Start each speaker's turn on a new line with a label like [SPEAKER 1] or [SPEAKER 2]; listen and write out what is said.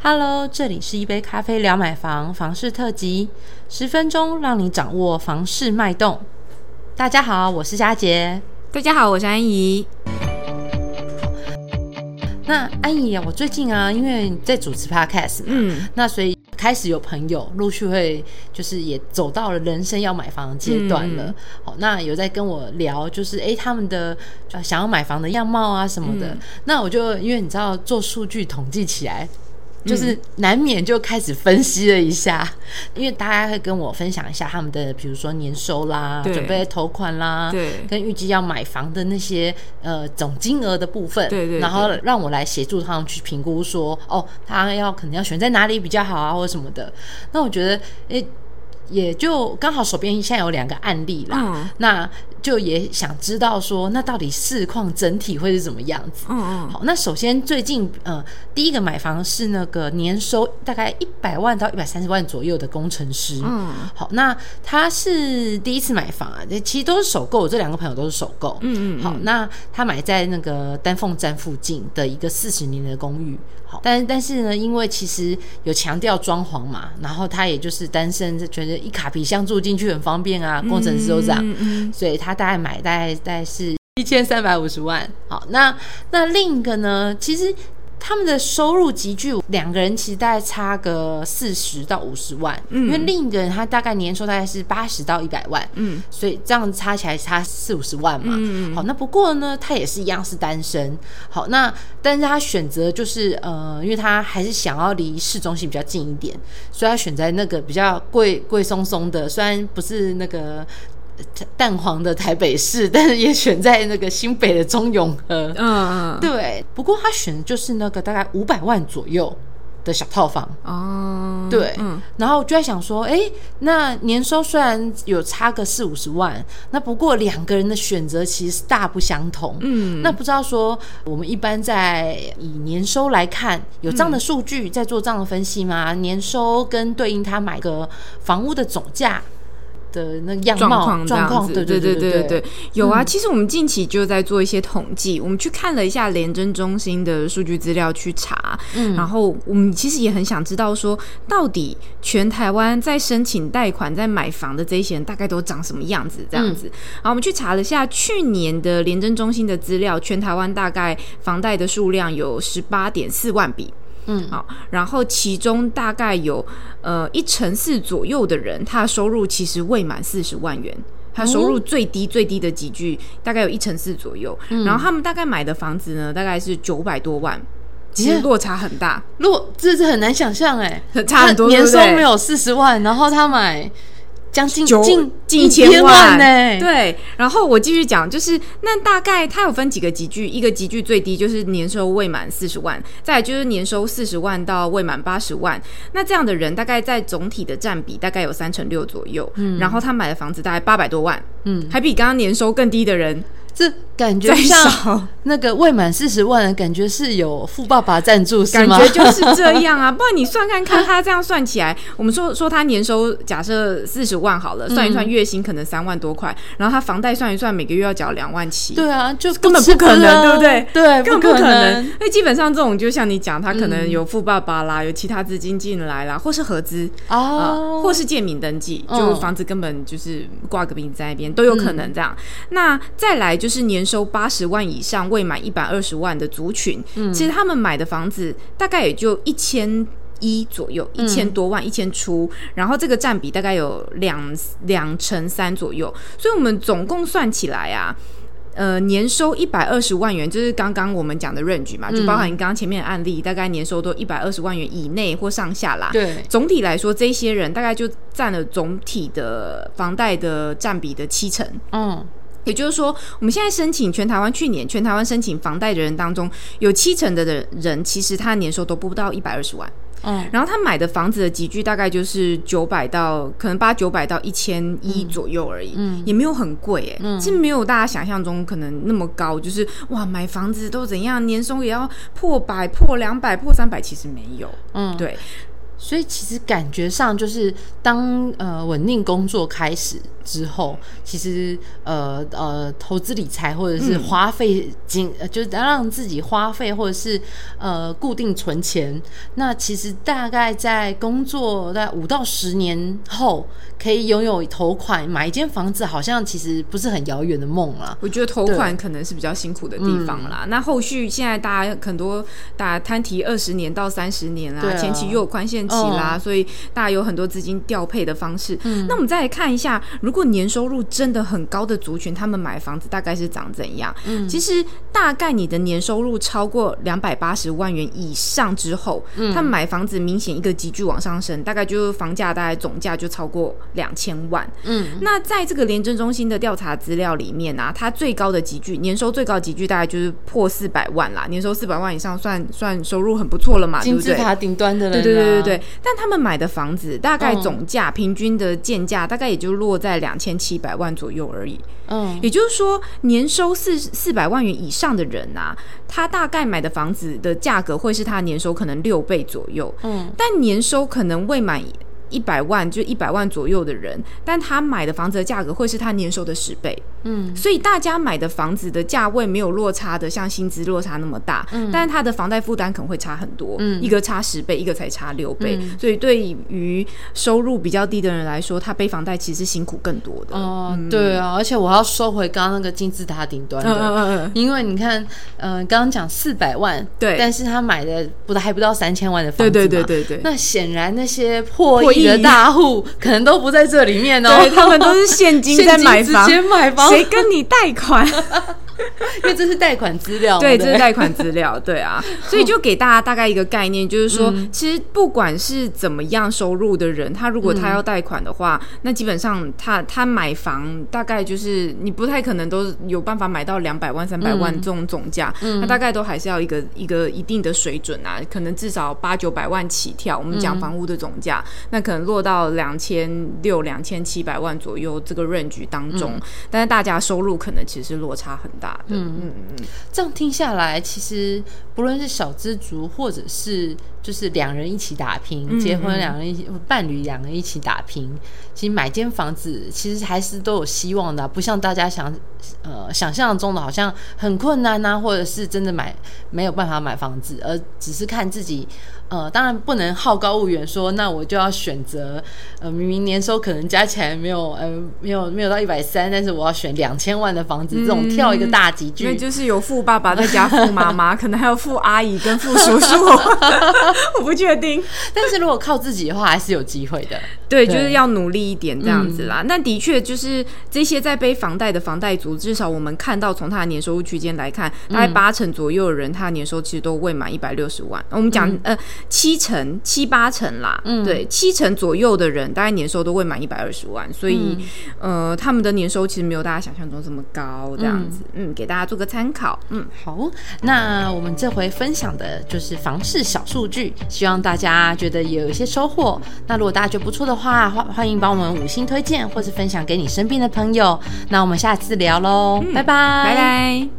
[SPEAKER 1] Hello，这里是一杯咖啡聊买房房事特辑，十分钟让你掌握房市脉动。大家好，我是佳杰。
[SPEAKER 2] 大家好，我是安怡。
[SPEAKER 1] 那安怡啊，我最近啊，因为在主持 Podcast 嘛，
[SPEAKER 2] 嗯
[SPEAKER 1] 那所以开始有朋友陆续会就是也走到了人生要买房的阶段了。
[SPEAKER 2] 嗯
[SPEAKER 1] 好，那有在跟我聊，就是诶他们的呃想要买房的样貌啊什么的。
[SPEAKER 2] 嗯
[SPEAKER 1] 那我就因为你知道做数据统计起来。
[SPEAKER 2] 嗯
[SPEAKER 1] 就是难免就开始分析了一下，因为大家会跟我分享一下他们的，比如说年收啦、准备投款啦，
[SPEAKER 2] 对。
[SPEAKER 1] 跟预计要买房的那些呃总金额的部分，
[SPEAKER 2] 对对对
[SPEAKER 1] 然后让我来协助他们去评估说，哦，他要可能要选在哪里比较好啊，或者什么的。那我觉得，诶、也就刚好手边现在有两个案例啦，
[SPEAKER 2] 嗯
[SPEAKER 1] 那就也想知道说，那到底市况整体会是怎么样子？
[SPEAKER 2] 嗯嗯，
[SPEAKER 1] 好，那首先最近呃，第一个买房是那个年收大概一百万到一百三十万左右的工程师。
[SPEAKER 2] 嗯，
[SPEAKER 1] 好，那他是第一次买房啊，其实都是首购，我这两个朋友都是首购。
[SPEAKER 2] 嗯嗯
[SPEAKER 1] 好，那他买在那个丹凤站附近的一个四十年的公寓。好，但但是呢，因为其实有强调装潢嘛，然后他也就是单身，就觉得一卡皮箱住进去很方便啊，工程师都这样。
[SPEAKER 2] 嗯嗯
[SPEAKER 1] 所以他大概买大概大概是一千三百五十万。好，那那另一个呢，其实他们的收入集聚，两个人其实大概差个四十到五十万，
[SPEAKER 2] 嗯
[SPEAKER 1] 因为另一个人他大概年收大概是八十到一百万。
[SPEAKER 2] 嗯
[SPEAKER 1] 所以这样差起来差四五十万嘛。
[SPEAKER 2] 嗯嗯
[SPEAKER 1] 好，那不过呢，他也是一样是单身。好，那但是他选择就是呃，因为他还是想要离市中心比较近一点，所以他选在那个比较贵贵松松的，虽然不是那个。呃蛋黄的台北市，但是也选在那个新北的中永和。
[SPEAKER 2] 嗯嗯，
[SPEAKER 1] 对，不过他选的就是那个大概五百万左右的小套房。
[SPEAKER 2] 哦，
[SPEAKER 1] 对，
[SPEAKER 2] 嗯
[SPEAKER 1] 然后我就在想说，哎，那年收虽然有差个四五十万，那不过两个人的选择其实大不相同。
[SPEAKER 2] 嗯，
[SPEAKER 1] 那不知道说，我们一般在以年收来看，有这样
[SPEAKER 2] 嗯
[SPEAKER 1] 的数据在做这样的分析吗？年收跟对应他买个房屋的总价的那个样
[SPEAKER 2] 状
[SPEAKER 1] 貌
[SPEAKER 2] 况这样子，
[SPEAKER 1] 状况，对
[SPEAKER 2] 对
[SPEAKER 1] 对
[SPEAKER 2] 对
[SPEAKER 1] 对
[SPEAKER 2] 对，有啊。其实我们近期就在做一些统计，我们去看了一下廉政中心的数据资料去查，
[SPEAKER 1] 嗯
[SPEAKER 2] 然后我们其实也很想知道说，到底全台湾在申请贷款、在买房的这些人大概都长什么样子？这样子。然后我们去查了一下去年的廉政中心的资料，全台湾大概房贷的数量有十八点四万笔。
[SPEAKER 1] 嗯。
[SPEAKER 2] 好，然后其中大概有呃一成四左右的人，他的收入其实未满四十万元。他收入最低最低的几句大概有一成四左右，然后他们大概买的房子呢，大概是九百多万，其实落差很大，
[SPEAKER 1] 如果这是很难想象哎，
[SPEAKER 2] 很 差很多，
[SPEAKER 1] 年收没有四十万，然后他买将近
[SPEAKER 2] 九
[SPEAKER 1] 近
[SPEAKER 2] 近一
[SPEAKER 1] 千
[SPEAKER 2] 千万
[SPEAKER 1] 呢，
[SPEAKER 2] 对，然后我继续讲，就是那大概它有分几个集聚，一个集聚最低就是年收未满四十万，再来就是年收四十万到未满八十万，那这样的人大概在总体的占比大概有三成六左右，嗯，然后他买的房子大概八百多万，
[SPEAKER 1] 嗯，
[SPEAKER 2] 还比刚刚年收更低的人
[SPEAKER 1] 这感觉
[SPEAKER 2] 再
[SPEAKER 1] 像
[SPEAKER 2] 少。
[SPEAKER 1] 那个未满四十万的感觉是有富爸爸赞助是吗？
[SPEAKER 2] 感觉就是这样啊，不然你算看看，他这样算起来，我们说说他年收假设四十万好了，算一算月薪可能三万多块，然后他房贷算一算，每个月要缴两万七，
[SPEAKER 1] 对啊，就
[SPEAKER 2] 根本不可能，
[SPEAKER 1] 啊
[SPEAKER 2] 对不对？
[SPEAKER 1] 对，
[SPEAKER 2] 根本不可
[SPEAKER 1] 可
[SPEAKER 2] 能。因为基本上这种，就像你讲，他可能
[SPEAKER 1] 嗯
[SPEAKER 2] 有富爸爸啦，有其他资金进来啦，或是合资啊、
[SPEAKER 1] 哦，
[SPEAKER 2] 或是借名登记，
[SPEAKER 1] 嗯
[SPEAKER 2] 就房子根本就是挂个名在那边，都有可能这样。那再来就是年收八十万以上、未满一百二十万的族群，
[SPEAKER 1] 嗯。
[SPEAKER 2] 其实他们买的房子大概也就一千。一左右，一千多万，一千出，然后这个占比大概有两两成三左右，所以我们总共算起来啊，呃，年收一百二十万元，就是刚刚我们讲的 range 嘛，就包含你刚刚前面的案例，大概年收都一百二十万元以内或上下啦。
[SPEAKER 1] 对，
[SPEAKER 2] 总体来说，这些人大概就占了总体的房贷的占比的七成。
[SPEAKER 1] 嗯
[SPEAKER 2] 也就是说，我们现在申请全台湾去年全台湾申请房贷的人当中，有七成的人人其实他年收都不到一百二十万。
[SPEAKER 1] 嗯，
[SPEAKER 2] 然后他买的房子的集聚大概就是九百到可能八九百到一千一左右而已，
[SPEAKER 1] 嗯。
[SPEAKER 2] 也没有很贵哎、
[SPEAKER 1] 嗯。
[SPEAKER 2] 其实没有大家想象中可能那么高，就是哇买房子都怎样，年收也要破百、破两百、破三百，其实没有，
[SPEAKER 1] 嗯，
[SPEAKER 2] 对，
[SPEAKER 1] 所以其实感觉上就是当呃稳定工作开始之后，其实呃呃，投资理财或者是花费金，呃，就是让自己花费或者是呃固定存钱，那其实大概在工作在五到十年后，可以拥有头款买一间房子，好像其实不是很遥远的梦了。
[SPEAKER 2] 我觉得头款可能是比较辛苦的地方啦。那后续现在大家很多大家摊提二十年到三十年啦，前期又有宽限期啦，所以大家有很多资金调配的方式。那我们再来看一下，如果年收入真的很高的族群，他们买房子大概是长怎样？嗯，其实大概你的年收入超过两百八十万元以上之后，嗯，他们买房子明显一个急剧往上升，大概就是房价大概总价就超过两千万。嗯，那在这个廉政中心的调查资料里面啊，它最高的集聚年收最高集聚大概就是破四百万啦，年收四百万以上算算收入很不错了嘛，
[SPEAKER 1] 金字塔顶端的
[SPEAKER 2] 人。对对对对对，但他们买的房子大概总价平均的建价大概也就落在两千七百万左右而已。嗯，也就是说，年收四四百万元以上的人啊，他大概买的房子的价格会是他年收可能六倍左右。嗯，但年收可能未满。一百万就一百万左右的人，但他买的房子的价格会是他年收的十倍。嗯，所以大家买的房子的价位没有落差的，像薪资落差那么大。嗯，但是他的房贷负担可能会差很多。嗯，一个差十倍，一个才差六倍。所以对于收入比较低的人来说，他背房贷其实辛苦更多的。
[SPEAKER 1] 哦，对啊，而且我要收回刚刚那个金字塔顶端的，因为你看，嗯，刚刚讲四百万，
[SPEAKER 2] 对，
[SPEAKER 1] 但是他买的不还不到三千万的房子，
[SPEAKER 2] 对对对对对。
[SPEAKER 1] 那显然那些破亿。的大户可能都不在这里面哦，
[SPEAKER 2] 他们都是现金在买房，
[SPEAKER 1] 买房，
[SPEAKER 2] 谁跟你贷款？
[SPEAKER 1] 因为这是贷款资料，
[SPEAKER 2] 对，这是贷款资料，对啊，所以就给大家大概一个概念，就是说，其实不管是怎么样收入的人，他如果他要贷款的话，那基本上他他买房大概就是你不太可能都有办法买到两百万、三百万这种总价，那大概都还是要一个一个一定的水准啊，可能至少八九百万起跳。我们讲房屋的总价，那可能落到两千六、两千七百万左右这个 range 当中，但是大家收入可能其实落差很大。嗯嗯
[SPEAKER 1] 嗯，这样听下来，其实不论是小资族，或者是就是两人一起打拼，结婚两人一起伴侣两人一起打拼，其实买间房子其实还是都有希望的，不像大家想呃想象中的好像很困难呐，或者是真的买没有办法买房子，而只是看自己。呃，当然不能好高骛远，说那我就要选择，呃，明明年收可能加起来没有，呃，没有没有到一百三，但是我要选两千万的房子，这种跳一个大集聚，
[SPEAKER 2] 那就是有富爸爸再加 富妈妈，可能还有富阿姨跟富叔叔，我不确定。
[SPEAKER 1] 但是如果靠自己的话，还是有机会的。
[SPEAKER 2] 对，就是要努力一点这样子啦。那的确就是这些在背房贷的房贷族，至少我们看到从他的年收入区间来看，大概八成左右的人，他的年收其实都未满一百六十万。我们讲呃。七成七八成啦，嗯，对，七成左右的人大概年收都未满一百二十万，所以呃，他们的年收其实没有大家想象中这么高，这样子，嗯，给大家做个参考，嗯，
[SPEAKER 1] 好，那我们这回分享的就是房市小数据，希望大家觉得有一些收获。那如果大家觉得不错的话，欢欢迎帮我们五星推荐，或是分享给你身边的朋友。那我们下次聊喽，拜拜，
[SPEAKER 2] 拜拜。